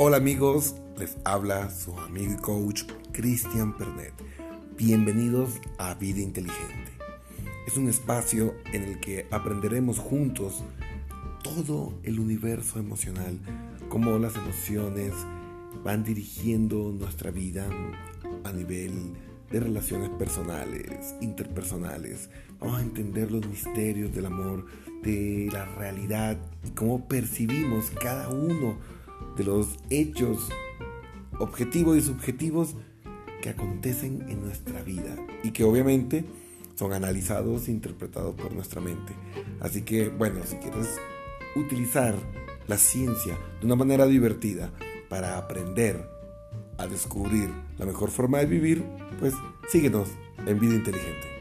Hola amigos, les habla su amigo y coach Cristian Pernet. Bienvenidos a Vida Inteligente. Es un espacio en el que aprenderemos juntos todo el universo emocional, cómo las emociones van dirigiendo nuestra vida a nivel de relaciones personales, interpersonales. Vamos a entender los misterios del amor, de la realidad y cómo percibimos cada uno de los hechos objetivos y subjetivos que acontecen en nuestra vida y que obviamente son analizados e interpretados por nuestra mente. Así que, bueno, si quieres utilizar la ciencia de una manera divertida para aprender a descubrir la mejor forma de vivir, pues síguenos en Vida Inteligente.